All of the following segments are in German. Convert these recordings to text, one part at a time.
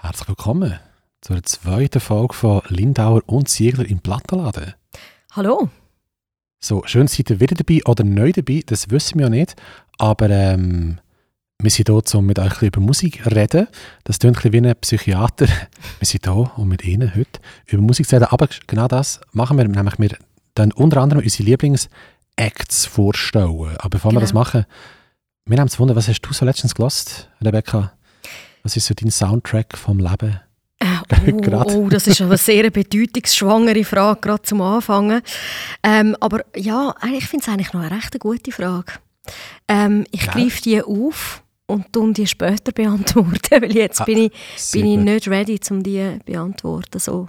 Herzlich willkommen zur zweiten Folge von Lindauer und Ziegler im Plattenladen. Hallo. So, schön seid ihr wieder dabei oder neu dabei, das wissen wir ja nicht. Aber ähm, wir sind hier, um mit euch über Musik zu reden. Das klingt ein bisschen wie ein Psychiater. Wir sind hier, um mit Ihnen heute über Musik zu reden. Aber genau das machen wir, nämlich wir dann unter anderem unsere Lieblings-Acts vorstellen. Aber bevor wir Genau. das machen, wir haben es Wunder, was hast du so letztens gelost, Rebecca? Was ist so dein Soundtrack vom Leben? Äh, oh, oh, das ist eine sehr bedeutungsschwangere Frage, gerade zum Anfangen. Ähm, aber ja, ich finde es eigentlich noch eine recht gute Frage. Ähm, ich Ja. greife die auf und tun die später beantworten, weil jetzt Ah, bin ich, bin ich nicht ready, um die zu beantworten. So,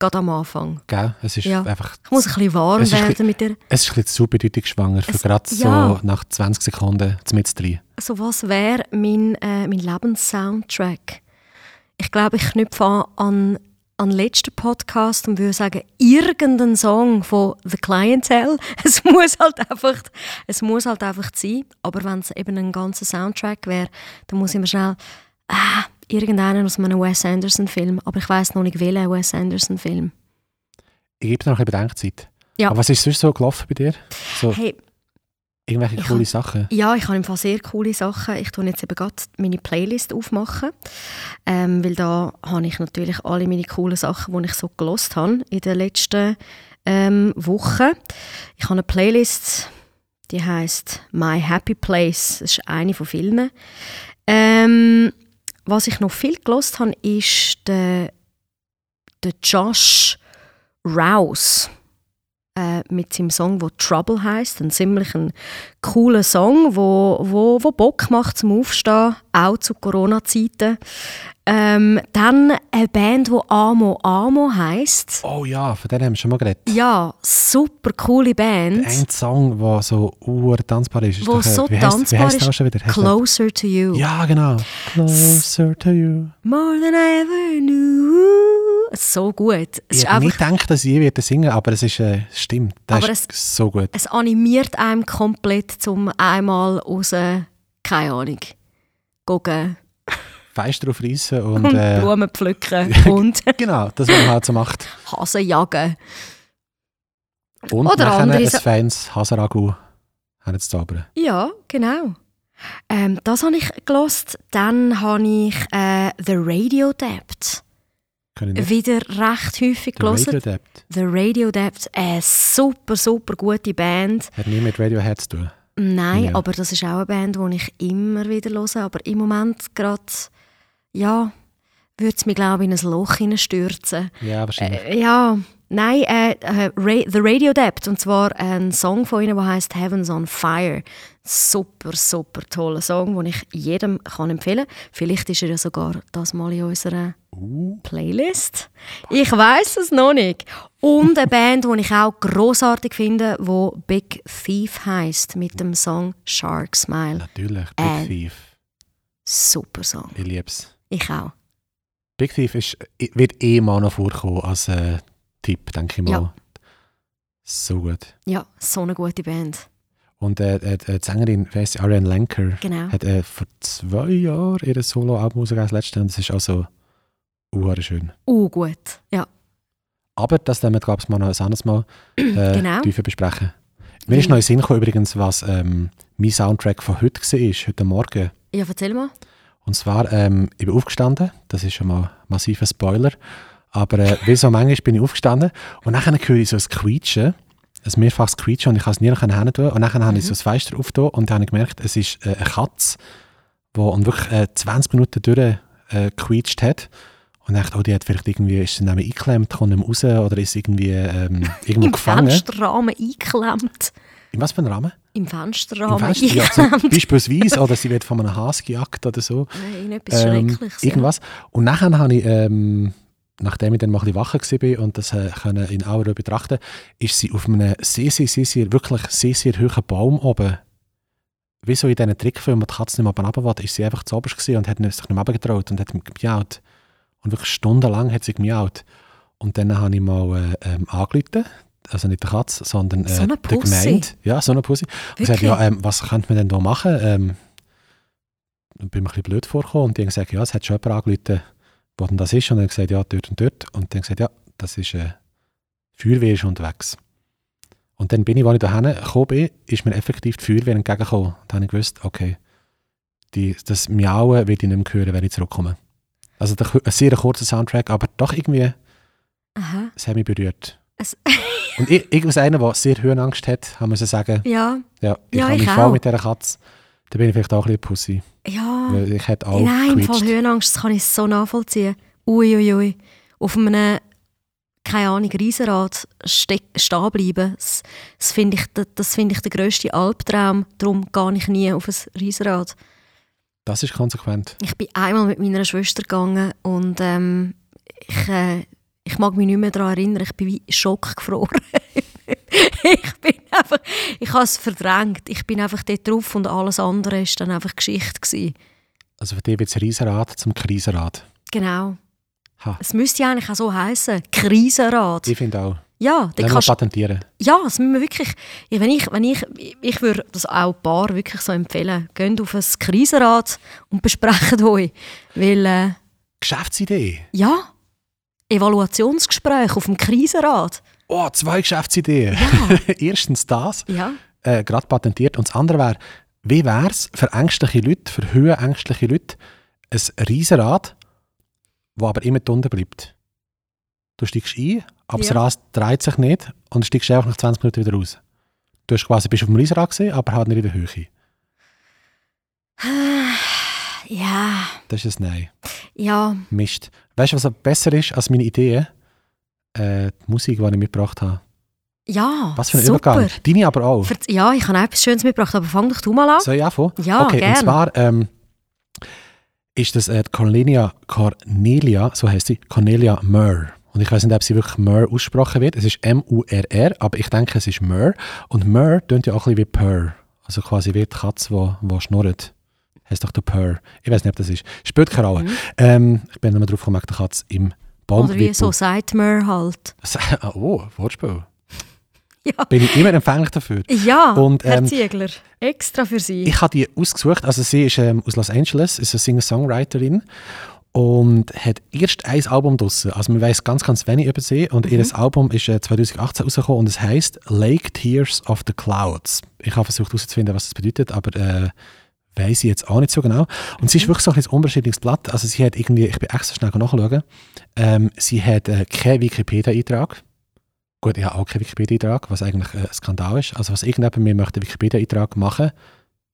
gerade am Anfang. Gell? Es ist Ja. einfach Ich muss ein bisschen warm Es ist werden mit der. Es ist ein bisschen zu bedeutungsschwanger, für Es- gerade ja. so nach 20 Sekunden mit drin. So was wäre mein, äh, mein Lebenssoundtrack? Ich glaube, ich knüpfe an, an an den letzten Podcast und würde sagen, irgendein Song von The Clientele. Es muss halt einfach, es muss halt einfach sein. Aber wenn es eben ein ganzer Soundtrack wäre, dann muss ich mir schnell ah, irgendeinen aus einem Wes Anderson-Film. Aber ich weiß noch nicht, welchen Wes Anderson-Film. Ich gebe dir noch ein bisschen Bedenkzeit. Ja. Aber was ist sonst so gelaufen bei dir? So Hey, irgendwelche coole hab- Sachen? Ja, ich habe im Fall sehr coole Sachen. Ich tue jetzt eben gerade meine Playlist aufmachen, ähm, weil da habe ich natürlich alle meine coolen Sachen, die ich so gelost habe in den letzten ähm, Wochen. Ich habe eine Playlist, die heißt My Happy Place. Das ist eine von vielen. Ähm, was ich noch viel gelost habe, ist der, der Josh Rouse äh, mit seinem Song, wo Trouble heißt, ein ziemlich ein cooler Song, wo, wo, wo Bock macht zum Aufstehen, auch zu Corona-Zeiten. Ähm, dann eine Band, wo Amo Amo heißt. Oh ja, von denen haben wir schon mal geredet. Ja, super coole Band. Ein Song, der so ur tanzbar ist. Wo äh, so wie tanzbar wie heisst ist, der schon wieder? Der- Closer to You. Ja, genau. Closer to you. More than I ever knew. So gut. Es Ich hätte nicht gedacht, dass ich wieder singen aber es ist, äh, stimmt. Das Aber ist so gut. es animiert einem komplett zum einmal raus, keine Ahnung, gucken Fenster aufreißen und, und äh, Blumen pflücken und genau, das, was man halt so macht. Hasen jagen. Und Oder nachher andere ein Sa- feines Hasaragu herzaubern. Ja, genau. Ähm, das habe ich gelost. Dann habe ich äh, The Radio nicht. Wieder recht häufig Der Radio gelost. Dept The Radio Dept, eine super, super gute Band. hat nie mit Radiohead zu tun. Nein, Ja. aber das ist auch eine Band, die ich immer wieder höre. Aber im Moment gerade, ja, würde es mich, glaube ich, in ein Loch hineinstürzen. Ja, wahrscheinlich. Äh, ja, nein, äh, äh, The Radio Dept. Und zwar ein Song von ihnen, der heißt Heavens on Fire. Super, super toller Song, den ich jedem kann empfehlen kann. Vielleicht ist er ja sogar das mal in unserer Uh, Playlist. Ich weiß es noch nicht. Und eine Band, die ich auch großartig finde, wo Big Thief heißt mit dem Song Shark Smile. natürlich. Big Äh. Thief. Super Song. Ich lieb's. Ich auch. Big Thief ist, wird eh mal noch vorkommen als äh, Tipp, denke ich mal. Ja. So gut. Ja, so eine gute Band. Und äh, äh, die Sängerin, wer ist Ariane Lenker, Genau. hat äh, vor zwei Jahren ihr Solo-Album rausgegeben, das letzte, und das ist also uhr schön. Uh, gut. Ja, Aber das werden wir, glaube ich, mal noch ein anderes Mal äh, Genau. tiefer besprechen. Mir ist noch in Sinn gekommen, übrigens, was ähm, mein Soundtrack von heute war, heute Morgen. ja erzähl mal. Und zwar, ähm, ich bin aufgestanden, das ist schon mal ein massiver Spoiler, aber äh, wie so manchmal bin ich aufgestanden und dann höre ich so ein Quietschen, ein mehrfaches Quietschen und ich kann es nie hin tun und dann habe ich so das Fenster aufgetan und dann habe ich gemerkt, es ist äh, eine Katze, die und wirklich äh, 20 Minuten durch äh, gequietscht hat und ich dachte, oh, die hat vielleicht irgendwie, ist sie neben eingeklemmt, kommt nicht raus oder ist irgendwie ähm, irgendwo Im gefangen. Fensterrahmen eingeklemmt. In was für einem Rahmen? Im Im Fensterrahmen Fenster? Ja, so, eingeklemmt. beispielsweise, oder sie wird von einem Hase gejagt oder so. Nein, etwas Schreckliches. ja. Irgendwas. Und nachher habe ich, ähm, nachdem ich dann mal ein bisschen wacher war und das äh, können in Auer betrachten, ist sie auf einem sehr, sehr, sehr, sehr, wirklich sehr, sehr hohen Baum oben. Wie so in diesen Trickfilmen, wo die Katze nicht mehr runter will, ist sie einfach zu oberst und hat sich nicht mehr runtergetraut und hat gemiaut. Und wirklich stundenlang hat sie gemiaut. Und dann habe ich mal äh, ähm, angerufen, also nicht der Katze, sondern äh, So der? Gemeinde. Ja, so eine Pussy. Und gesagt, ja, ähm, was könnte man denn da machen? Ähm, dann bin ich mir ein bisschen blöd vorgekommen und die haben gesagt, ja, es hat schon jemand angerufen, wo denn das ist und dann gesagt, ja, dort und dort. Und dann gesagt, ja, das ist äh, Feuerwehr ist unterwegs. Und dann bin ich, als ich dahin gekommen bin, ist mir effektiv die Feuerwehr entgegengekommen. Da habe ich gewusst, okay, die, das Miauen will ich nicht mehr hören, wenn ich zurückkomme. Also der, ein sehr kurzer Soundtrack, aber doch irgendwie, Aha. es hat mich berührt. Es, Und ich, ich als einer, der sehr Höhenangst hat, haben wir sagen, ja, ja, ich Ja, habe ich mich voll mit dieser Katze. Da bin ich vielleicht auch ein bisschen Pussy. Ja. Weil ich hätte auch Nein, im Fall. Höhenangst, das kann ich so nachvollziehen. Uiuiui. Ui, ui. Auf einem, keine Ahnung, Riesenrad ste stehen bleiben, das, das finde ich, das, das find ich der grösste Albtraum. Darum gehe ich nie auf ein Riesenrad. Das ist konsequent. Ich bin einmal mit meiner Schwester gegangen und ähm, ich, äh, ich mag mich nicht mehr daran erinnern. Ich bin wie schockgefroren. ich bin einfach, ich habe es verdrängt. Ich bin einfach dort drauf und alles andere war dann einfach Geschichte. Gewesen. Also für dich wird es Riesenrad zum Krisenrad. Genau. Ha. Es müsste ja eigentlich auch so heißen, Krisenrad. Ich finde auch. Ja, dann kannst, patentieren. ja, das müssen wir wirklich. Ja, wenn ich, wenn ich, ich würde das auch ein paar wirklich so empfehlen. Geht auf ein Krisenrad und besprecht euch, weil äh, Geschäftsidee. ja, Evaluationsgespräch auf dem Krisenrad. Oh, zwei Geschäftsideen. Ja. Erstens das, Ja, äh, gerade patentiert. Und das andere wäre, wie wäre es für ängstliche Leute, für höhenängstliche Leute, ein Riesenrad, das aber immer unten bleibt. Du steigst ein, aber das Ja. Rad dreht sich nicht und steigst einfach nach 20 Minuten wieder raus. Du hast quasi, bist auf dem Riesenrad gewesen, aber halt nicht in der Höhe. ja, Das ist ein Nein. ja. Mist. Weißt du, was besser ist als meine Idee? Äh, die Musik, die ich mitgebracht habe. Ja, Was für ein super. Übergang. Deine aber auch. Ver- Ja, ich habe auch etwas Schönes mitgebracht, aber fang doch du mal an. Soll ich anfangen? Ja, okay, gern. und zwar ähm, ist das äh, Cornelia Cornelia, so heißt sie, Cornelia Murr. Und ich weiß nicht, ob sie wirklich Murr ausgesprochen wird. Es ist M-U-R-R, aber ich denke, es ist Murr. Und Murr tönt ja auch ein bisschen wie Purr. Also quasi wie die Katze, die, die schnurrt. Heißt doch der Purr. Ich weiß nicht, ob das ist. Spielt keine Rolle. Mhm. Ähm, ich bin nochmal drauf gekommen, die Katze im Baum. Oder wie so sagt man halt. Oh, Wortspiel. Ja, Bin ich immer empfänglich dafür. ja Und, Herr ähm, Ziegler, extra für Sie. Ich habe die ausgesucht. Also sie ist ähm, aus Los Angeles, ist eine Singer-Songwriterin und hat erst ein Album draussen. Also man weiß ganz, ganz wenig über sie. Und ihr Album ist äh, 2018 rausgekommen und es heißt Lake Tears of the Clouds. Ich habe versucht herauszufinden, was das bedeutet, aber äh, weiß ich jetzt auch nicht so genau. Und sie ist wirklich so ein unbeschriebenes Blatt. Also sie hat irgendwie, ich bin extra schnell nachschauen, ähm, sie hat äh, keinen Wikipedia-Eintrag. Gut, ich habe auch keinen Wikipedia-Eintrag, was eigentlich äh, ein Skandal ist. Also was irgendjemand mir möchte einen Wikipedia-Eintrag machen,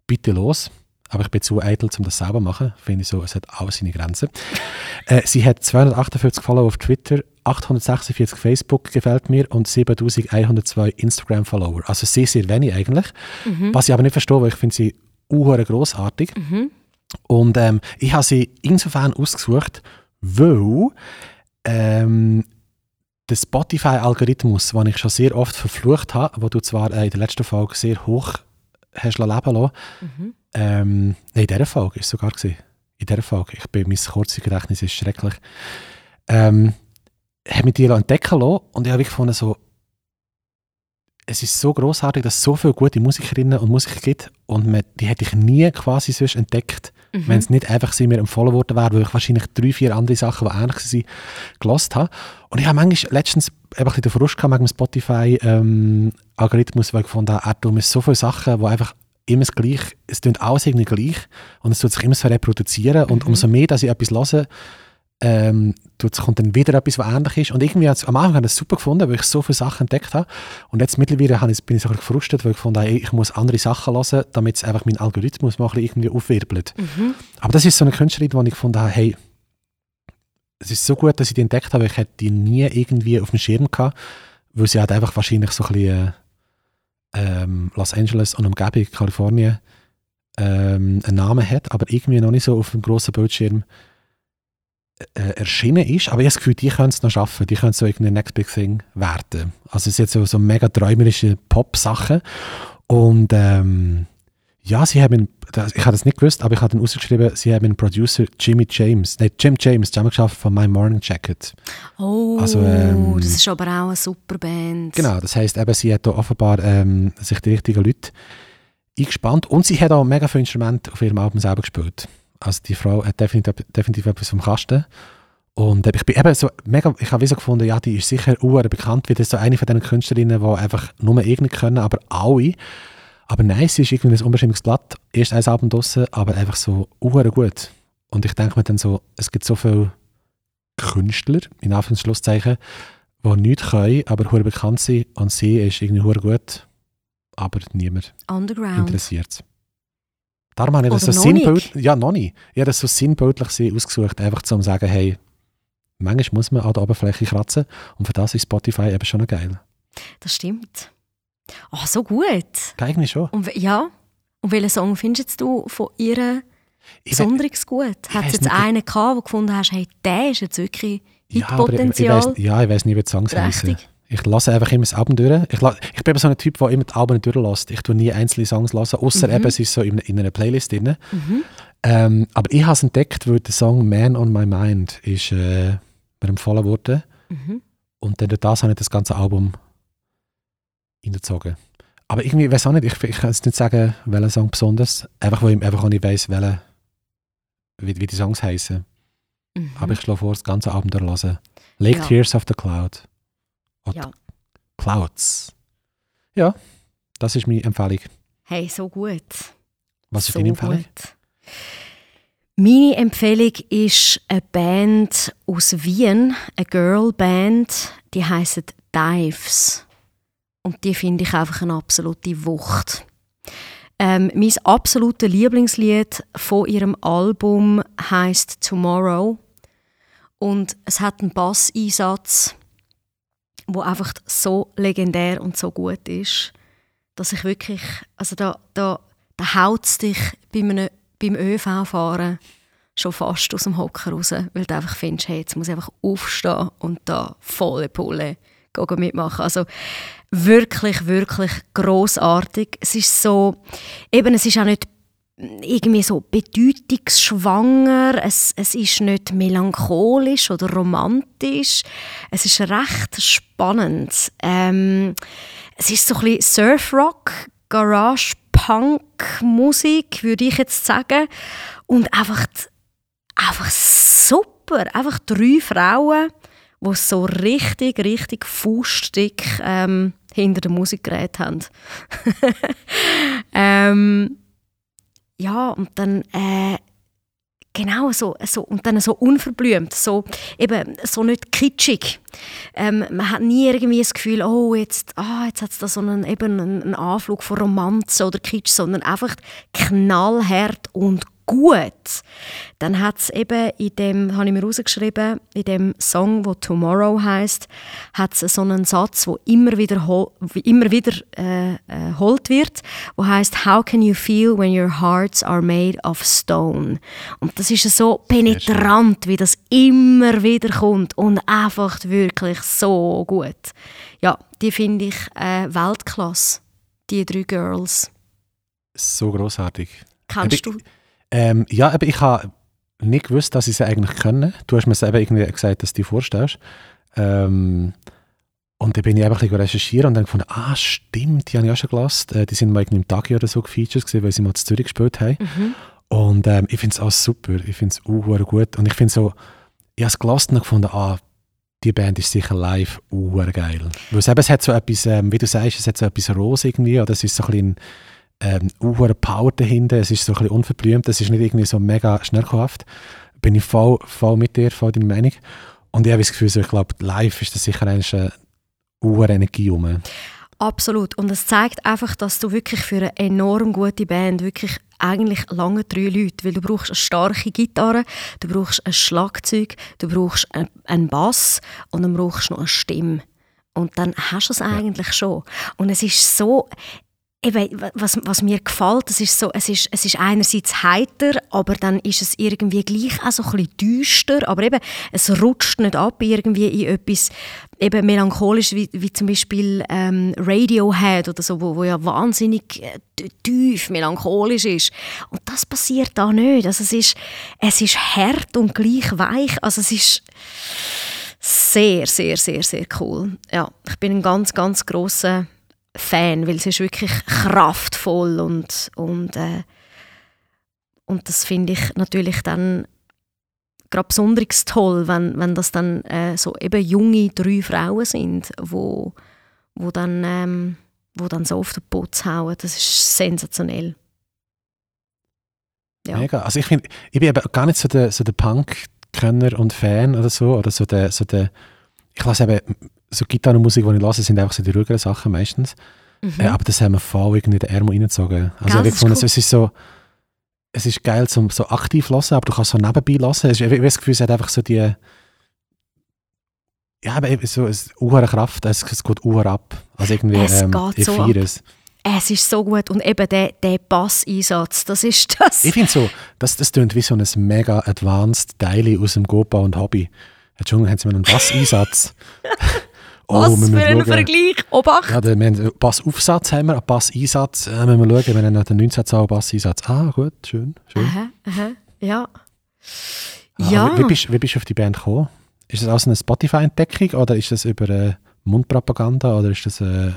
bitte los. Aber ich bin zu eitel, um das selber zu machen. Finde ich so, es hat auch seine Grenzen. äh, sie hat 248 Follower auf Twitter, 846 Facebook gefällt mir und 7102 Instagram-Follower. Also sehr, sehr wenig eigentlich. Mhm. Was ich aber nicht verstehe, weil ich finde sie unhure grossartig. Mhm. Und ähm, ich habe sie insofern ausgesucht, weil ähm, der Spotify-Algorithmus, den ich schon sehr oft verflucht habe, wo du zwar äh, in der letzten Folge sehr hoch hast leben lassen, Mhm. ähm, nein, in dieser Folge ist es sogar gewesen. In dieser Folge, ich bin, mein Kurzzeitgedächtnis ist schrecklich, ähm, habe mich die entdecken lassen und ich habe gefunden, so, es ist so großartig, dass es so viele gute Musikerinnen und Musiker gibt und man, die hätte ich nie quasi sonst entdeckt, Mhm. wenn es nicht einfach sie mir empfohlen worden wäre, weil ich wahrscheinlich drei, vier andere Sachen, die ähnlich waren, gelost habe. Und ich habe manchmal letztens einfach ein den Frust gehabt wegen dem Spotify-Algorithmus, weil ich gefunden habe, er tut mir so viele Sachen, die einfach immer das Gleiche, es tut alles irgendwie gleich und es tut sich immer so reproduzieren und Mhm. umso mehr, dass ich etwas höre, ähm, tut, kommt dann wieder etwas, was ähnlich ist. Und irgendwie hat's, am Anfang habe ich das super gefunden, weil ich so viele Sachen entdeckt habe. Und jetzt mittlerweile habe ich, bin ich so ein bisschen gefrustet, weil ich habe, ey, ich muss andere Sachen hören, damit es einfach meinen Algorithmus mal irgendwie aufwirbelt. Mhm. Aber das ist so eine Künstlerin, wo ich gefunden habe, hey, es ist so gut, dass ich die entdeckt habe, weil ich hätte die nie irgendwie auf dem Schirm gehabt, weil sie halt einfach wahrscheinlich so ein bisschen äh, ähm, Los Angeles und Umgebung, Kalifornien, ähm, einen Namen hat, aber irgendwie noch nicht so auf dem grossen Bildschirm äh, erschienen ist. Aber ich habe das Gefühl, die können es noch schaffen, die können so irgendein Next Big Thing werden. Also es sind jetzt so, so mega träumerische Pop-Sachen und ähm, ja, sie haben, ich habe das nicht gewusst, aber ich habe dann ausgeschrieben, sie haben einen Producer Jimmy James, nein, Jim James, zusammengeschafft von My Morning Jacket. Oh, Also, ähm, das ist aber auch eine super Band. Genau, das heisst eben, sie hat da offenbar ähm, sich die richtigen Leute eingespannt und sie hat auch mega viele Instrumente auf ihrem Album selber gespielt. Also die Frau hat definitiv, definitiv etwas vom Kasten Und äh, ich bin eben so mega, ich habe so gefunden, ja, die ist sicher uhr bekannt, wie das so eine von diesen Künstlerinnen, die einfach nur irgendwie können, aber alle. Aber nein, sie ist irgendwie ein unbestimmtes Blatt. Erst ein Abend draussen, aber einfach so uhr gut. Und ich denke mir dann so, es gibt so viele Künstler, in Anführungszeichen, die nichts können, aber hure bekannt sind. Und sie ist irgendwie hure gut, aber niemand Underground. interessiert es. Darum habe ich das Oder so sinnbildlich, ja noch nicht, ich habe das so sinnbildlich sie ausgesucht, einfach zu sagen, hey, manchmal muss man an der Oberfläche kratzen und für das ist Spotify eben schon geil. Das stimmt. Ah, so gut. Eigentlich schon. Und, ja. Und welchen Song findest du von ihr besonders gut? Hat es jetzt nicht. einen gehabt, wo du gefunden hast, hey, der ist jetzt wirklich Hitpotenzial? ja, ich weiß nicht, wie die Songs heißen. Ich lasse einfach immer das Album durch. Ich, la- ich bin so ein Typ, der immer die Alben durchlässt. Ich tue nie einzelne Songs hören, außer Mhm. eben, es ist so in, in einer Playlist drin. Mhm. Ähm, aber ich habe es entdeckt, weil der Song «Man on My Mind» ist äh, mir empfohlen wurde. Mhm. Und dann durch das habe ich das ganze Album reingezogen. Aber irgendwie, ich weiß auch nicht, ich, ich kann jetzt nicht sagen, welcher Song besonders. Einfach, weil ich einfach auch nicht weiss, welche, wie, wie die Songs heißen. Mhm. Aber ich schlage vor, das ganze Album durchlassen. Lake Ja. Tears of the Cloud. Oder Ja. Clouds. Ja, das ist meine Empfehlung. Hey, so gut. Was ist so deine Empfehlung? Gut. Meine Empfehlung ist eine Band aus Wien, eine Girlband, die heißt Dives. Und die finde ich einfach eine absolute Wucht. Ähm, mein absolutes Lieblingslied von ihrem Album heißt Tomorrow und es hat einen Basseinsatz, wo einfach so legendär und so gut ist, dass ich wirklich, also da, da, da haut es dich bei einem, beim ÖV-Fahren schon fast aus dem Hocker raus, weil du einfach findest, hey, jetzt muss ich einfach aufstehen und da volle Pulle mitmachen. Also wirklich, wirklich großartig. Es ist so, eben, es ist auch nicht irgendwie so bedeutungsschwanger, es, es ist nicht melancholisch oder romantisch, es ist recht spannend. Ähm, es ist so ein bisschen Surfrock, Garage, Punk, Musik, würde ich jetzt sagen. Und einfach, einfach super. Einfach drei Frauen, die so richtig, richtig fußstick ähm, hinter dem Musikgerät haben. ähm, ja, und dann äh, genau so, so und dann so unverblümt, so eben so nicht kitschig. Ähm, man hat nie irgendwie das Gefühl, oh jetzt, ah, jetzt hat es da so einen, eben einen, Anflug von Romanze oder Kitsch, sondern einfach knallhart und gut. Dann hat es eben in dem, habe ich mir rausgeschrieben, in dem Song, wo Tomorrow heißt, hat es so einen Satz, wo immer wieder, hol- immer wieder äh, äh, holt wird, wo heißt How can you feel when your hearts are made of stone? Und das ist so penetrant, wie das immer wieder kommt und einfach wirklich so gut. Ja, die finde ich äh, Weltklasse, die drei Girls. So großartig. Kennst du? Ähm, ja, aber ich habe nicht gewusst, dass ich sie eigentlich können. Du hast mir eben irgendwie gesagt, dass du dir vorstellst. Ähm, und dann bin ich einfach ein bisschen recherchieren und dann gefunden, ah, stimmt, die habe ich auch schon gelassen. Äh, die sind mal irgendwie im Tag oder so gefeatured gewesen, weil sie mal zu Zürich gespielt haben. Mhm. Und ähm, ich finde es auch super. Ich finde es auch gut. Und ich finde so, ich habe es gelassen und gefunden, ah, die Band ist sicher live auch geil. Weil es, eben, es hat so etwas, ähm, wie du sagst, es hat so etwas Rose irgendwie, oder es ist so ein bisschen ähm, Power dahinter, es ist so ein bisschen unverblümt, es ist nicht irgendwie so mega schnellhaft. Bin ich voll, voll mit dir, voll deiner Meinung. Und ich habe das Gefühl, so, ich glaube, live ist das sicher eine hohe Energie rum. Absolut. Und es zeigt einfach, dass du wirklich für eine enorm gute Band wirklich eigentlich lange drei Leute, weil du brauchst eine starke Gitarre, du brauchst ein Schlagzeug, du brauchst ein- einen Bass und dann brauchst du noch eine Stimme. Und dann hast du es eigentlich schon. Und es ist so, eben, was, was mir gefällt, es ist, so, es, ist, es ist einerseits heiter, aber dann ist es irgendwie gleich auch so ein bisschen düster, aber eben, es rutscht nicht ab irgendwie in etwas eben melancholisch, wie, wie zum Beispiel ähm, Radiohead oder so, wo, wo ja wahnsinnig äh, tief melancholisch ist. Und das passiert da nicht. Also es ist, es ist hart und gleich weich. Also es ist sehr, sehr, sehr, sehr cool. Ja, ich bin ein ganz, ganz großer Fan, weil es ist wirklich kraftvoll und und äh, und das finde ich natürlich dann gerade besonders toll, wenn, wenn das dann äh, so eben junge drei Frauen sind, wo, wo, dann, ähm, wo dann so auf den Putz hauen. Das ist sensationell. Ja. Mega. Also ich finde, ich bin eben gar nicht so der, so der Punk-Könner und Fan oder so, oder so der, so der ich lasse eben, so Gitarrenmusik, die ich lasse, sind einfach so die ruhigeren Sachen meistens. Mhm. Äh, aber das haben wir voll irgendwie in den Ärmel reingezogen. Also ich gefunden, cool. es ist so, es ist geil zum so aktiv lassen, aber du kannst so nebenbei lassen. Ich habe das Gefühl, es hat einfach so die, ja, aber so eine Kraft, es, es geht uhr ab. Also irgendwie, es ähm, geht so ab. Es. es ist so gut und eben der, der Bass-Einsatz, das ist das. Ich finde so, das, das klingt wie so ein mega advanced Teil aus dem Gopa und Hobby. Entschuldigung, haben Sie mal einen Basseinsatz? oh, Was für ein Vergleich? Obacht! Ja, wir haben Bassaufsatz haben wir, einen Basseinsatz. Äh, müssen wir schauen, wir haben den 19 Zahl Basseinsatz. Ah, gut, schön. schön. Aha, aha, ja. Ah, ja. Wie, wie, bist, wie bist du auf die Band gekommen? Ist das aus einer Spotify-Entdeckung oder ist das über äh, Mundpropaganda oder ist das... Äh,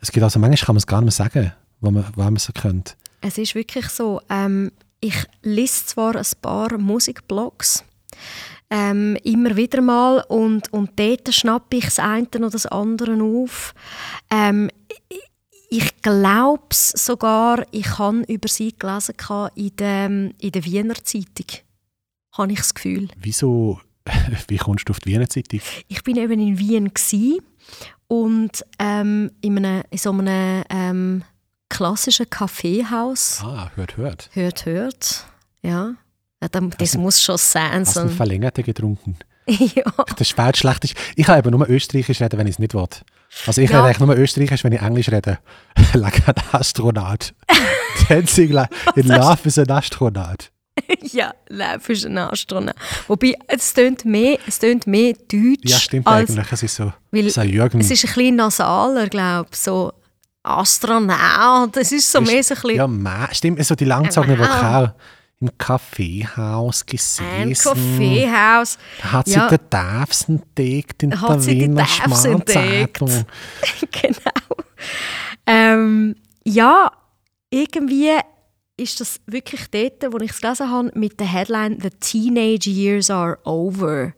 es gibt also manchmal kann man es gar nicht mehr sagen, wo man, wo man es könnte. Es ist wirklich so, ähm, ich lese zwar ein paar Musikblogs, ähm, immer wieder mal und, und dort schnappe ich das eine oder das andere auf. Ähm, ich glaube sogar, ich habe über sie gelesen in der, in der Wiener Zeitung. Habe ich das Gefühl. Wieso? Wie kommst du auf die Wiener Zeitung? Ich bin eben in Wien und ähm, in, einem, in so einem ähm, klassischen Kaffeehaus. Ah, hört, hört. Hört, hört. Ja. Ja, das hast muss schon sein. Hast du einen Verlängerten getrunken? ja. Das ist schlecht. Ich kann eben nur Österreichisch reden, wenn ich es nicht will. Also ich ja. rede eigentlich nur Österreichisch, wenn ich Englisch rede. like ein Astronaut. Dancing in Love is an Astronaut. ja, Love ist ein Astronaut. Wobei, es tönt mehr, es tönt mehr Deutsch. Ja, stimmt als, eigentlich. Es ist so, weil so Jürgen. Es ist ein bisschen nasaler, glaube ich. So Astronaut, es ist so ist, mehr so ein bisschen... Ja, stimmt, so die langzogene Vokal im Kaffeehaus gesessen. Ein Kaffeehaus. Da hat sie ja. den Davs entdeckt in hat der Wiener Schmalzeitung. genau. Ähm, ja, irgendwie ist das wirklich dort, wo ich es gelesen habe, mit der Headline «The Teenage Years are over».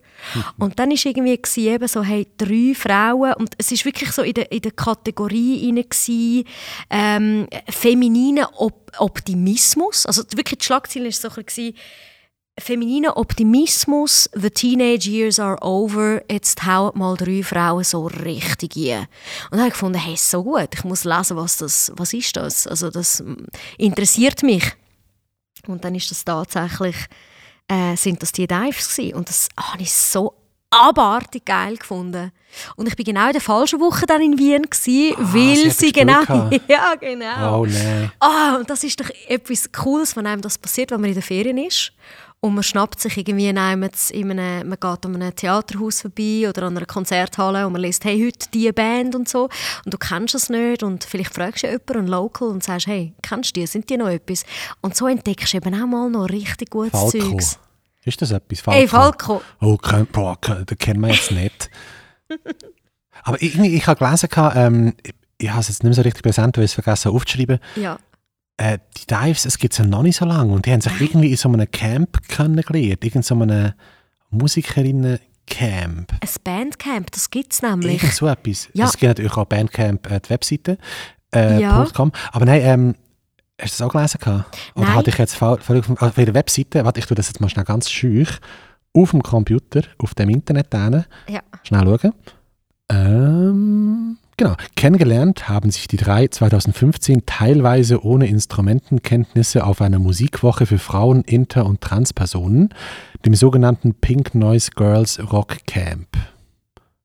Und dann war irgendwie eben so, hey, drei Frauen und es war wirklich so in der, in der Kategorie rein, ähm, femininer Op Optimismus, also wirklich die Schlagzeile war so ein bisschen, femininer Optimismus, the teenage years are over, jetzt hauen mal drei Frauen so richtig ein. Und dann habe ich gefunden, hey, so gut, ich muss lesen, was das, was ist das? Also das interessiert mich. Und dann ist das tatsächlich äh, sind das die Dives gewesen. Und das habe ich so abartig geil gefunden. Und ich bin genau in der falschen Woche dann in Wien gewesen, ah, weil sie, sie genau, ja genau. Oh nein. Ah, und das ist doch etwas Cooles, wenn einem das passiert, wenn man in der Ferien ist und man schnappt sich irgendwie in einem, in einem, man geht an einem Theaterhaus vorbei oder an einer Konzerthalle und man liest, hey, heute diese Band und so und du kennst es nicht und vielleicht fragst du jemanden, einen Local und sagst, hey, kennst du die, sind die noch etwas? Und so entdeckst du eben auch mal noch richtig gutes Falco. Zeugs. Ist das etwas? Falco? Hey, Falco. Oh, boah, den kennen wir jetzt nicht. Aber ich, ich habe gelesen, ähm, ich habe es jetzt nicht mehr so richtig präsent, weil ich es vergessen aufzuschreiben. Ja äh, die Dives, es gibt es ja noch nicht so lange und die haben sich irgendwie in so einem Camp kennengelernt, irgend so einem Musikerinnen-Camp. Ein Bandcamp, das gibt es nämlich. Irgend so etwas. Ja. Es gibt natürlich auch Bandcamp, äh, die Webseite, äh, ja. .com. Aber nein, ähm, hast du das auch gelesen? Gehabt? Oder nein. hatte ich jetzt völlig auf, der Webseite, warte, ich tue das jetzt mal schnell ganz schüch, auf dem Computer, auf dem Internet, ja. schnell schauen. Ähm, Genau. Kennengelernt haben sich die drei 2015 teilweise ohne Instrumentenkenntnisse auf einer Musikwoche für Frauen, Inter- und Transpersonen, dem sogenannten Pink Noise Girls Rock Camp.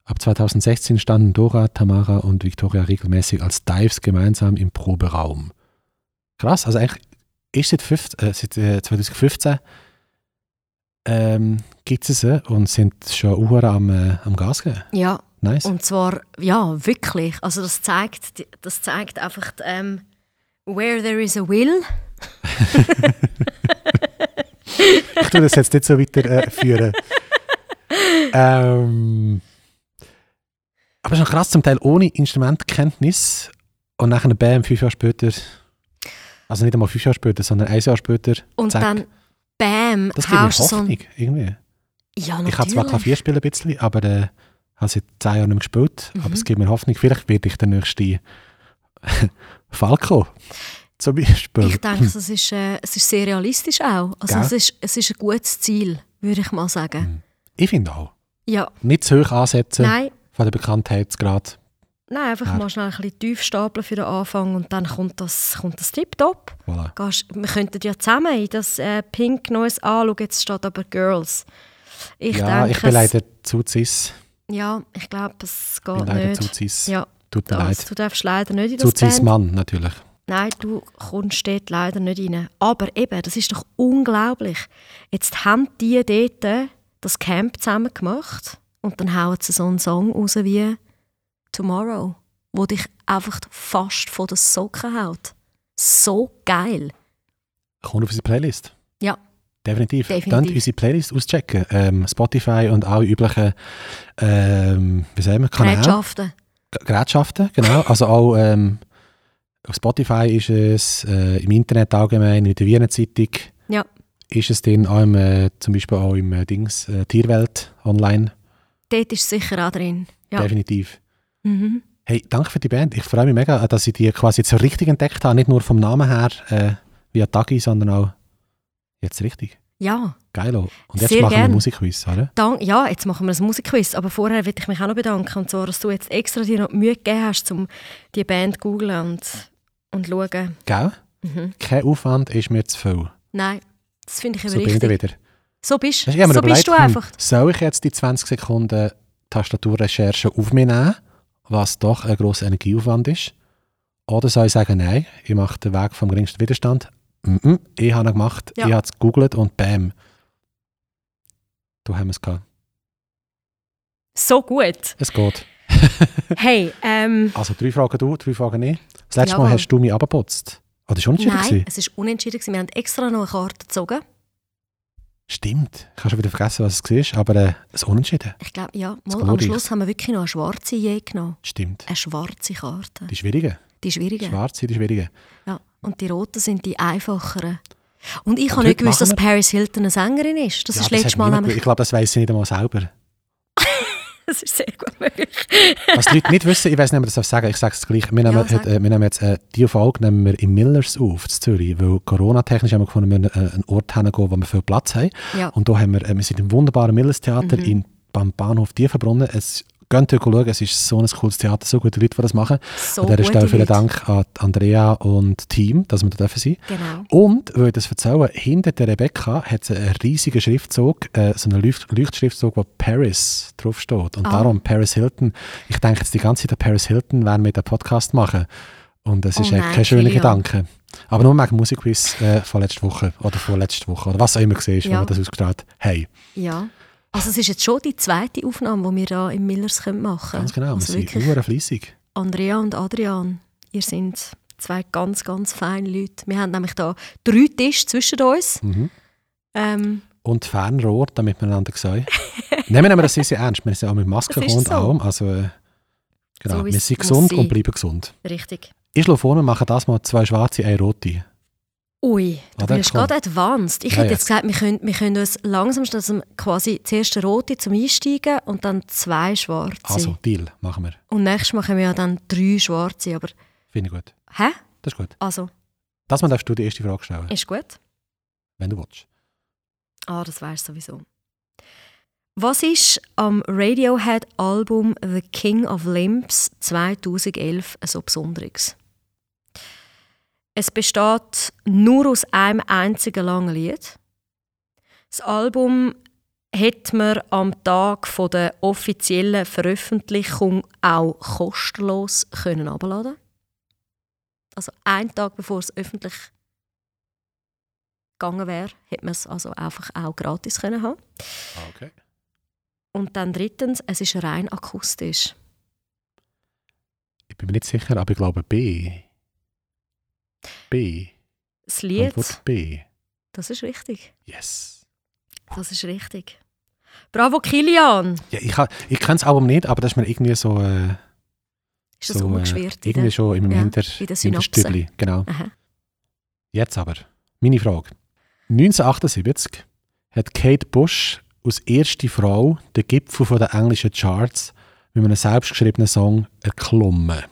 Ab 2016 standen Dora, Tamara und Victoria regelmäßig als Dives gemeinsam im Proberaum. Krass, also eigentlich ist seit, 15, äh, seit äh, 2015 ähm, gibt es sie und sind schon am, äh, am Gas geben. Ja, Nice. Und zwar, ja, wirklich. Also das zeigt, das zeigt einfach, ähm, where there is a will. ich tue das jetzt nicht so weiterführen. Äh, ähm, aber schon krass, zum Teil ohne Instrumentkenntnis und nachher eine Bam fünf Jahre später, also nicht einmal fünf Jahre später, sondern ein Jahr später. Und zack. dann Bam, das gibt mir Hoffnung, so irgendwie. Ja, Ich kann zwar natürlich. Klavier spielen ein bisschen, aber äh, habe seit zehn Jahren nicht gespielt. Mhm. Aber es gibt mir Hoffnung, vielleicht werde ich der nächste Falco zum Beispiel. Ich denke, es ist, äh, es ist sehr realistisch auch. Also Gell? es ist, es ist ein gutes Ziel, würde ich mal sagen. Ich finde auch. Ja, Nicht zu hoch ansetzen nein, von der Bekanntheitsgrad. nein, einfach Ja. mal schnell ein bisschen tief stapeln für den Anfang und dann kommt das, kommt das tipptopp. Voilà. Gehst- Wir könnten ja zusammen in das äh, pink neues anschauen, jetzt steht aber Girls. Ich ja, denke, ich bin leider zu cis. Ja, ich glaube, es bin geht leider nicht. zu cis. Ja, Tut mir das, leid. du darfst leider nicht in Zu das cis Band. Mann natürlich. Nein, du kommst dort leider nicht rein. Aber eben, das ist doch unglaublich. Jetzt haben die dort das Camp zusammen gemacht und dann hauen sie so einen Song raus wie «Tomorrow», wo dich einfach fast von den Socken haut. So geil. Kommt auf unsere Playlist. Ja, Definitiv. Definitiv. Dann unsere Playlist auschecken. Ähm, Spotify und alle üblichen ähm, wie sagen wir, Kanäle. Gerätschaften. Gerätschaften, genau. Also auch ähm, auf Spotify ist es, äh, im Internet allgemein, in der Wiener Zeitung Ja, ist es dann auch im, äh, zum Beispiel auch im äh, Dings, äh, Tierwelt online. dort ist es sicher auch drin. Ja. Definitiv. Mhm. Hey, danke für die Band. Ich freue mich mega, dass ich die quasi jetzt so richtig entdeckt habe. Nicht nur vom Namen her, äh, wie Tagi, sondern auch jetzt richtig. ja. Geil. auch. Und jetzt Sehr machen wir gern. Musikquiz, oder? Dank, ja, jetzt machen wir ein Musikquiz, aber vorher will ich mich auch noch bedanken, und zwar, dass du jetzt extra dir noch die Mühe gegeben hast, um die Band zu googlen und, und zu schauen. Gell? Mhm. Kein Aufwand ist mir zu viel. Nein, das finde ich So aber bin ich richtig. wieder. So bist, Ich so überlegt, bist du hm, einfach. soll ich jetzt die 20 Sekunden Tastaturrecherche auf mich nehmen, was doch ein grosser Energieaufwand ist? Oder soll ich sagen, nein, ich mache den Weg vom geringsten Widerstand? Mm ich habe ihn gemacht, Ja. ich habe es gegoogelt und bam. Du haben es gehabt. So gut. Es geht. Hey, ähm, Also drei Fragen du, drei Fragen ich. Das letzte Mal Jawohl. hast du mich abgeputzt. Oder schon unentschieden nein, gewesen? es war unentschieden. gewesen. Wir haben extra noch eine Karte gezogen. Stimmt. Ich habe schon wieder vergessen, was es war, aber äh, es ist unentschieden. Ich glaube, ja, Das mal, am glorreich. Schluss haben wir wirklich noch eine schwarze je genommen. Stimmt. Eine schwarze Karte. Die schwierigen. Die schwierige. Schwarze, die schwierigen. Ja. Und die roten sind die einfacheren. Und ich habe nicht gewusst, dass Paris Hilton eine Sängerin ist. Das Ja, ist das letztes Mal nämlich... Ich glaube, das weiss sie nicht einmal selber. Das ist sehr gut möglich. Was die Leute nicht wissen, ich weiß nicht, ob ich das sagen ich sage es gleich. Wir nehmen, Ja, sag. äh, wir nehmen jetzt äh, diese Folge nehmen wir in Millers auf, in Zürich, weil Corona-technisch haben wir gefunden, wir müssen äh, einen Ort hingehen, wo wir viel Platz haben. Ja. Und da haben wir, äh, wir sind im wunderbaren Millers Theater in, beim Bahnhof Tiefenbrunnen. Es, geht euch schauen, es ist so ein cooles Theater, so gute Leute, die das machen. So An dieser Stelle vielen Leute. Dank an Andrea und Team, dass wir da dürfen sein Genau. Und, weil ich das erzählen, hinter der Rebecca hat es einen riesigen Schriftzug, äh, so einen Leucht Leuchtschriftzug, wo Paris draufsteht. Und Ah. darum Paris Hilton. Ich denke jetzt die ganze Zeit an Paris Hilton, werden wir den Podcast machen. Und das Oh ist nein, kein schöner. Gedanke. Aber nur wegen Musikquiz äh, von letzter Woche oder vorletzte Woche oder was auch immer gesehen ist, Ja. wo wir das ausgestrahlt haben. Ja. Also es ist jetzt schon die zweite Aufnahme, die wir hier im Millers können machen können. Ganz genau, Also wir sind nur fleissig. Andrea und Adrian, ihr seid zwei ganz, ganz feine Leute. Wir haben nämlich da drei Tische zwischen uns. Mhm. Ähm, Und Fernrohr, damit wir einander sehen. Nehmen wir das sehr, sehr ernst. Wir sind auch mit ist und so. allem. Also, äh, genau. So wir sind gesund und bleiben gesund. richtig. Ich schlage vor, wir machen das mal zwei schwarze, eine rote. Ui, du Oder? bist gerade advanced. Ich Ja, hätte ja. jetzt gesagt, wir können, wir können uns langsam also quasi zuerst rote zum Einsteigen und dann zwei schwarze. Also, Deal, machen wir. Und nächstes machen wir ja dann drei schwarze. Aber Finde ich gut. hä? Das ist gut. Also, Das mal darfst du die erste Frage stellen, ist gut. wenn du willst. Ah, das weißt du sowieso. Was ist am Radiohead-Album The King of Limbs 2011 so Besonderes? Es besteht nur aus einem einzigen langen Lied. Das Album hätte man am Tag von der offiziellen Veröffentlichung auch kostenlos können abladen. Also einen Tag bevor es öffentlich gegangen wäre, hätte man es also einfach auch gratis können haben. Okay. Und dann drittens, es ist rein akustisch. Ich bin mir nicht sicher, aber ich glaube B. B. Das Lied, Antwort B. das ist richtig. Yes. Das ist richtig. Bravo, Kilian! Ja, ich ich kenne das Album nicht, aber das ist mir irgendwie so, äh, Ist das so äh, umgeschwirrt? irgendwie der- schon in meinem ja, Hinter in Synapsen. Hinterstübli. Genau. Aha. Jetzt aber, meine Frage. 1978 hat Kate Bush als erste Frau den Gipfel der englischen Charts mit einem selbstgeschriebenen Song erklommen.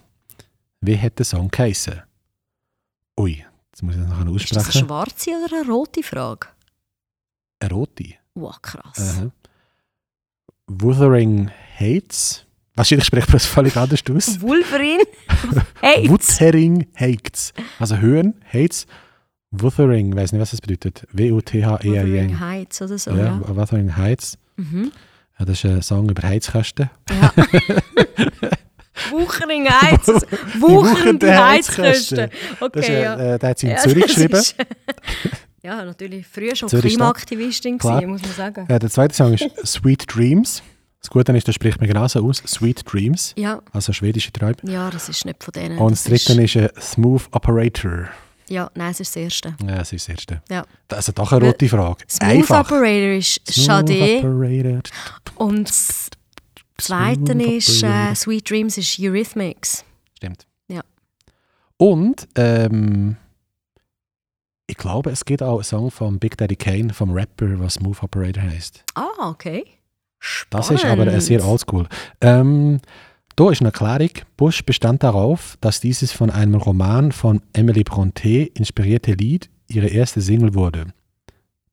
Wie hat der Song geheißen? Ui, jetzt muss ich das noch Ist das eine aussprechen. schwarze oder eine rote Frage? Eine rote. Wow, krass. Aha. Wuthering Heights. Wahrscheinlich spricht man das völlig anders aus. Wolverine? Hey! Wuthering Heights. Also Höhen, Heights. Wuthering, weiß nicht, was das bedeutet. W-U-T-H-E-R-I-N. Wolverine Heights oder so, Ja, ja. Wuthering Heights. Mhm. Ja, das ist ein Song über Heizkosten. ja. Wuchering Heights. Wuchernde Heizkosten. Ist, Okay, ja. äh, der hat sie in Ja, Zürich geschrieben. ist- ja, natürlich. Früher schon Zürich Klimaaktivistin gewesen, muss man sagen. Äh, der zweite Song ist Sweet Dreams. Das Gute ist, das spricht man genauso aus. Sweet Dreams. Ja, Also schwedische Träume. ja, das ist nicht von denen. Und das dritte ist äh, Smooth Operator. Ja, nein, es ist das erste. Ja, das ist das erste. Ja. Das ist doch eine rote Frage. Smooth Einfach. Operator ist Operator. und das zweite Smooth ist äh. Sweet Dreams ist Eurythmics. Stimmt. Ja. Und ähm, ich glaube, es gibt auch einen Song von Big Daddy Kane, vom Rapper, was Smooth Operator heißt. Ah, okay. Spannend. Das ist aber äh, sehr oldschool. Ähm, da ist eine Erklärung. Bush bestand darauf, dass dieses von einem Roman von Emily Bronte inspirierte Lied ihre erste Single wurde.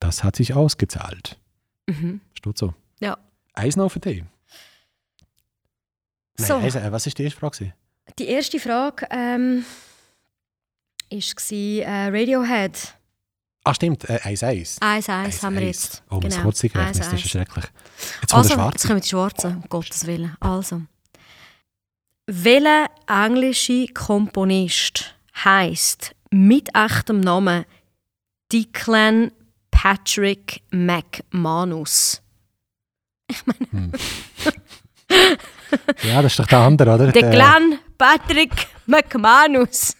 Das hat sich ausgezahlt. Mhm. Steht so. Ja. Eis noch für dich. Nein, So. Eis, äh, was ist die erste Frage? Die erste Frage ähm, war äh, Radiohead. Ah, stimmt, äh, Eis, Eis. Eins, eins Eins, haben wir jetzt. Oh, Genau. Kurzzeitgedächtnis, Eins, das ist schrecklich. Jetzt Also, der jetzt kommen die Schwarzen, um Gottes Willen. Also. Welcher englische Komponist heisst mit echtem Namen Declan Patrick McManus? Ja, das ist doch der andere, oder? Der- Declan Patrick McManus.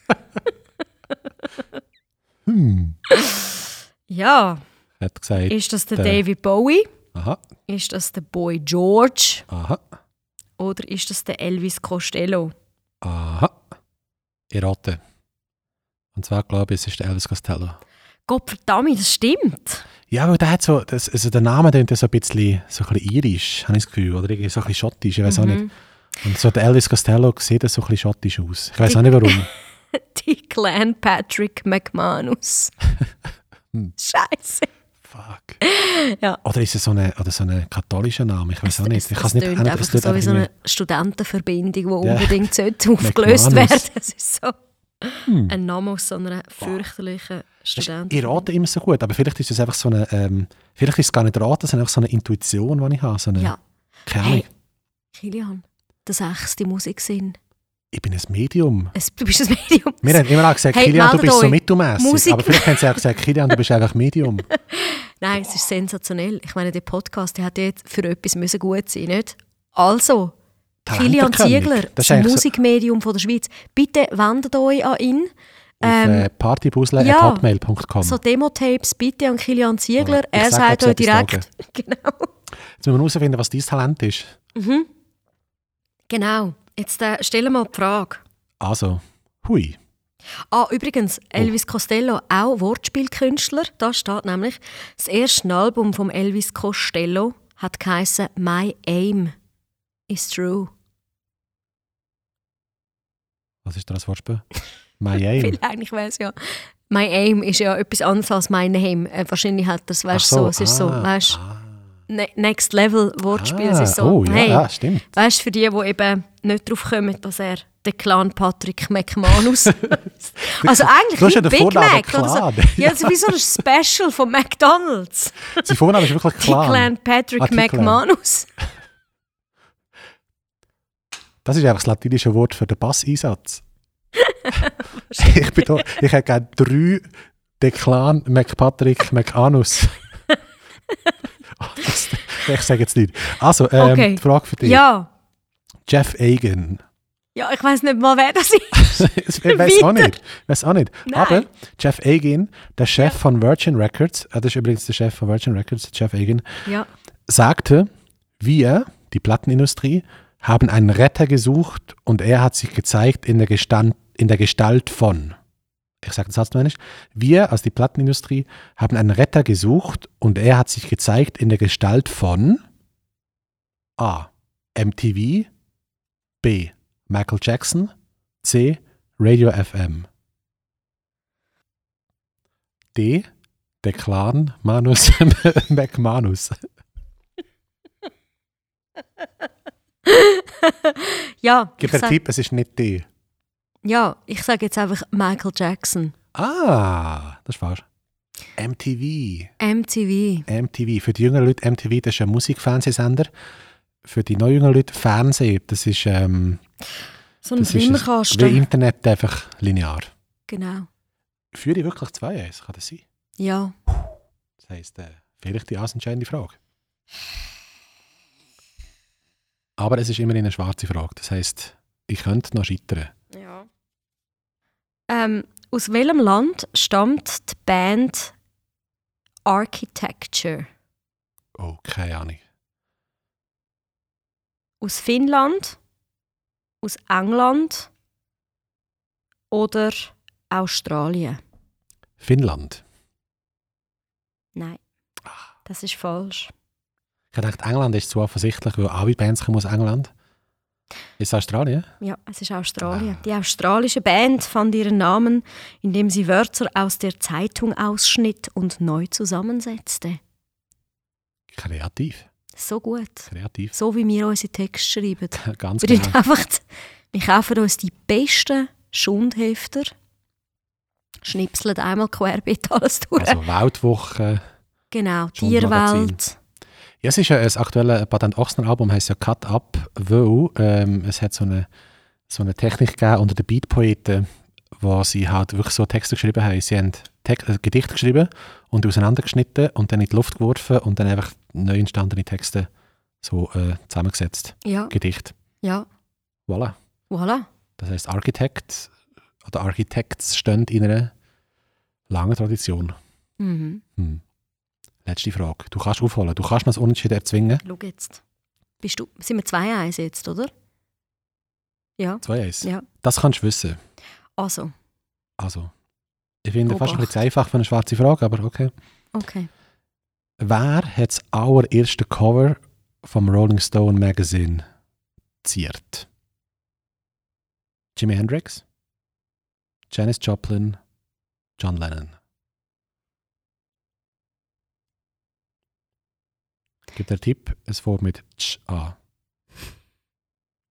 Hm, Ja, hat gesagt. ist das der Der- David Bowie? Aha, Ist das der Boy George? aha, Oder ist das der Elvis Costello? aha. Ich rate. Und zwar glaube ich, es ist der Elvis Costello. Gott verdammt, das stimmt. Ja, weil der hat so, das, also der Name klingt so ein bisschen, so ein bisschen irisch, habe ich das Gefühl. Oder irgendwie so ein bisschen schottisch, ich weiß auch nicht. Mhm. Und so der Elvis Costello sieht so ein bisschen schottisch aus. Ich weiß auch nicht warum. Declan Patrick McManus. Hm. Scheiße. Fuck. Ja. Oder ist es so ein so eine katholischer Name? Ich weiß auch nicht. Ich kann es nicht ändern. einfach Es tut so wie so eine Studentenverbindung, die Ja. unbedingt sollte aufgelöst McManus. werden Das ist so Hm. ein Name aus so einer fürchterlichen Studenten. Ich rate immer so gut, aber vielleicht ist es einfach so eine, ähm, vielleicht ist es gar nicht raten, sondern einfach so eine Intuition, die ich habe. So eine, Ja. Keine Ahnung. Hey, Kilian, der sechste Musiksinn. Ich bin ein Medium. Es, du bist ein Medium. Wir haben immer auch gesagt, Hey, Kilian, du bist so euch. mittelmässig. Musik- Aber vielleicht haben sie auch gesagt, Kilian, du bist einfach Medium. Nein, es ist sensationell. Ich meine, der Podcast der hat jetzt für etwas müssen gut sein, nicht? Also, Kilian. Ziegler, Das das Musikmedium von der Schweiz. Bitte wendet euch an ihn. Auf Ähm, äh, partybusle.hotmail.com. ja. So Demo-Tapes bitte an Kilian Ziegler. Ich er sag, sagt euch direkt. Genau. Jetzt müssen wir herausfinden, was dein Talent ist. Mhm. Genau. Jetzt äh, stellen wir mal die Frage. Also, hui. Ah, übrigens, Oh. Elvis Costello, auch Wortspielkünstler. Da steht nämlich, das erste Album von Elvis Costello hat geheißen My Aim is True. Was ist das Wortspiel? My aim. Weil eigentlich wäre es ja. My Aim ist ja etwas anderes als My Name. Äh, wahrscheinlich hat das, weißt du, so, es ist so, ah, weißt ah, ne Next Level Wortspiel. es ah, ist so, Oh, ja, hey, ja, stimmt. weißt du, für die, die eben nicht drauf kommen, dass er der Clan Patrick McManus. also eigentlich hast ja Big Mac oder so. Clan. Ja, so wie so ein Special von McDonalds. Sein Vorname ist wirklich Die klar. Clan Patrick Ah, die Clan. McManus. Das ist einfach das latinische Wort für den Basseinsatz. ich, bin da, ich hätte gerne drei Declan McPatrick McAnus. Ich sage jetzt nicht. Also, ähm, Okay. Frage für dich. Ja. Jeff Egan. Ja, ich weiß nicht mal, wer das ist. ich weiß auch nicht. Weiß auch nicht. Nein. Aber Jeff Egan, der Chef von Virgin Records, äh, das ist übrigens der Chef von Virgin Records, Jeff Egan, Ja. sagte, wir, die Plattenindustrie, haben einen Retter gesucht und er hat sich gezeigt in der, Gestand, in der Gestalt von ich sage das Satz noch einmal, wir, also die Plattenindustrie, haben einen Retter gesucht und er hat sich gezeigt in der Gestalt von A. MTV, B. Michael Jackson, C. Radio FM, D. Der Clan Manus McManus. Ja, Gib ich einen Tipp, es ist nicht D. ja, ich sage jetzt einfach Michael Jackson. Ah, das ist falsch. MTV. MTV. MTV. Für die jüngeren Leute, MTV, das ist ein Musikfernsehsender. Für die neuen jüngeren Leute, Fernsehen, das ist, ähm, So ein ein- wie Flimmerkasten. Internet, einfach linear. Genau. Führe ich wirklich 2-1? Kann das sein? Ja. Das heisst, äh, vielleicht die entscheidende Frage. Aber es ist immerhin eine schwarze Frage. Das heisst, ich könnte noch scheitern. ja. Ähm, aus welchem Land stammt die Band Architecture? Oh, keine Ahnung. Aus Finnland? Aus England? Oder Australien? Finnland. Nein. Das ist falsch. Ich dachte, England ist zu offensichtlich, weil alle Bands kommen aus England. Ist es Australien? Ja, es ist Australien. Die australische Band fand ihren Namen, indem sie Wörter aus der Zeitung ausschnitt und neu zusammensetzte. Kreativ. So gut. Kreativ. So wie wir unsere Texte schreiben. Ganz genau. einfach, wir kaufen uns die besten Schundhefter, schnipseln einmal querbeet alles durch. Also Weltwoche. genau. Tierwelt. Ja, es ist ja das aktuelle Patent Ochsner Album, heißt ja Cut Up, weil ähm, es hat so eine, so eine Technik gegeben unter den Beatpoeten, wo sie halt wirklich so Texte geschrieben haben. Sie haben Text, äh, Gedichte geschrieben und auseinandergeschnitten und dann in die Luft geworfen und dann einfach neu entstandene Texte so äh, zusammengesetzt. Ja, Gedicht. ja, Voilà. voilà. Das heißt, Architect oder Architects stehen in einer langen Tradition. Mhm. Hm. Letzte Frage. Du kannst aufholen. Du kannst noch das Unentschieden erzwingen. Schau jetzt. Bist du, sind wir 2-1 jetzt, oder? Ja, 2-1. ja. Das kannst du wissen. Also, Also, ich finde fast ein Obacht. bisschen einfach für eine schwarze Frage, aber okay. okay. Wer hat das allererste Cover vom Rolling Stone Magazine ziert? Jimi Hendrix? Janis Joplin? John Lennon? Dir einen Tipp, es fängt mit Ch an.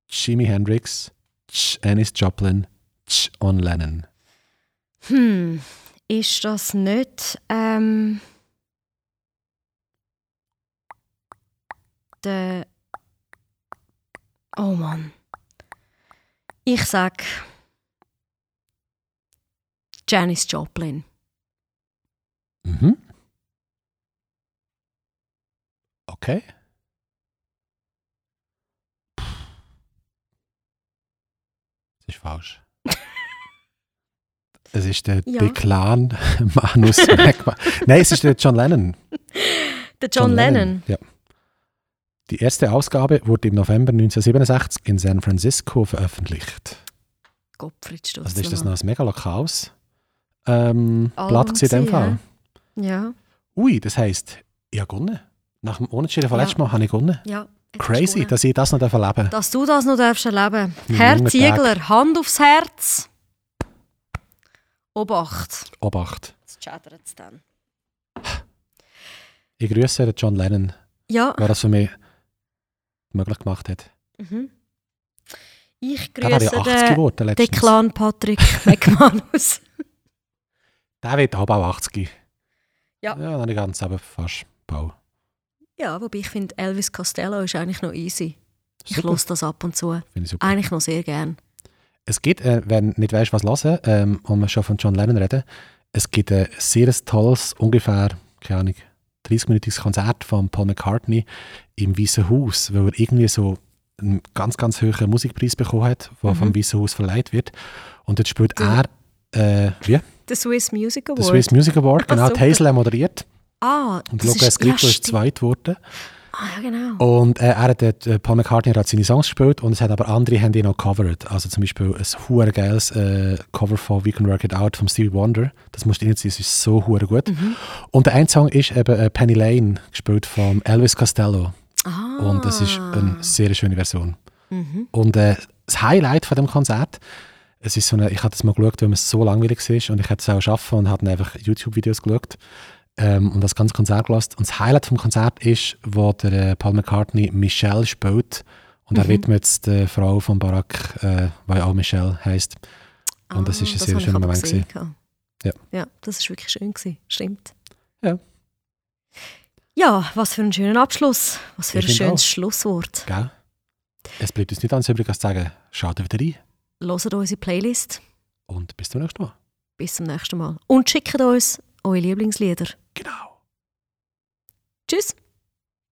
Jimi Hendrix, Janis Joplin, John Lennon. Hm, ist das nicht ähm, der. Oh Mann. Ich sag Janis Joplin. Mhm. Okay. Das ist falsch. Es ist der Ja. Declan Manus Magma. Nein, es ist der John Lennon. Der John, Lennon. Ja. Die erste Ausgabe wurde im November 1967 in San Francisco veröffentlicht. Gottfried Stutz. Also ist das noch ein mega lokales ähm, Blatt in dem Fall. Ja, Ui, das heisst, ich habe gewonnen. Nach dem Unentschieden von Ja. letztem Mal habe ich gewonnen. ja. Crazy, dass ich das noch erleben darf. Dass du das noch darfst erleben Mein Herr Ziegler, Hand aufs Herz. Obacht. Obacht. Jetzt chattert es dann. Ich grüße den John Lennon, Ja. der das für mich möglich gemacht hat. Mhm. Ich ja grüße 80 den geworden letztens. Declan Patrick McManus. Der wird aber auch 80. Ja. Ja, nicht ganz, aber fast. Bau. Ja, wobei ich finde, Elvis Costello ist eigentlich noch easy. Ich Super. höre das ab und zu. Eigentlich noch sehr gern. Es gibt, äh, wenn du nicht weißt, was hören, ähm, und wir schon von John Lennon reden, es gibt ein sehr tolles, ungefähr, keine Ahnung, 30-minütiges Konzert von Paul McCartney im Weißen Haus, weil er irgendwie so einen ganz, ganz hohen Musikpreis bekommen hat, der Mhm. vom Weißen Haus verleiht wird. Und dort spielt Der- er, äh, wie? Der Swiss Music Award. Der Swiss Music Award, Ah, genau, die Hazel moderiert. Ah, Und das Luca Escrito ja, ist zweit geworden. Ah, ja, genau. Und äh, er hat dort, äh, Paul McCartney hat seine Songs gespielt und es hat aber andere haben ihn noch covered. Also zum Beispiel ein hure geiles äh, Cover von We Can Work It Out von Stevie Wonder. Das musst du reinziehen, es ist so hure gut. Mhm. Und der eine Song ist eben äh, Penny Lane, gespielt von Elvis Costello. Ah. Und das ist eine sehr schöne Version. Mhm. Und äh, das Highlight von dem Konzert, es ist so eine, ich habe das mal geschaut, weil es so langweilig ist und ich hätte es auch schaffen und habe einfach YouTube-Videos geschaut ähm, und das ganze Konzert gelassen. Und das Highlight vom Konzert ist, wo der äh, Paul McCartney Michelle spielt und er Mhm. widmet es der Frau von Barack, äh, weil auch Michelle heißt. Und das Ah, ist ein sehr habe ich schöner Moment gesehen, gewesen. ja. Ja. das ist wirklich schön gewesen. Stimmt. Ja. Ja, was für ein schöner Abschluss. Was für Ich ein schönes auch. Schlusswort. Gell? Es bleibt uns nicht anders übrig, als zu sagen, schaut wieder rein Hört unsere Playlist. und bis zum nächsten Mal. Bis zum nächsten Mal. Und schickt uns eure Lieblingslieder. Genau. Tschüss.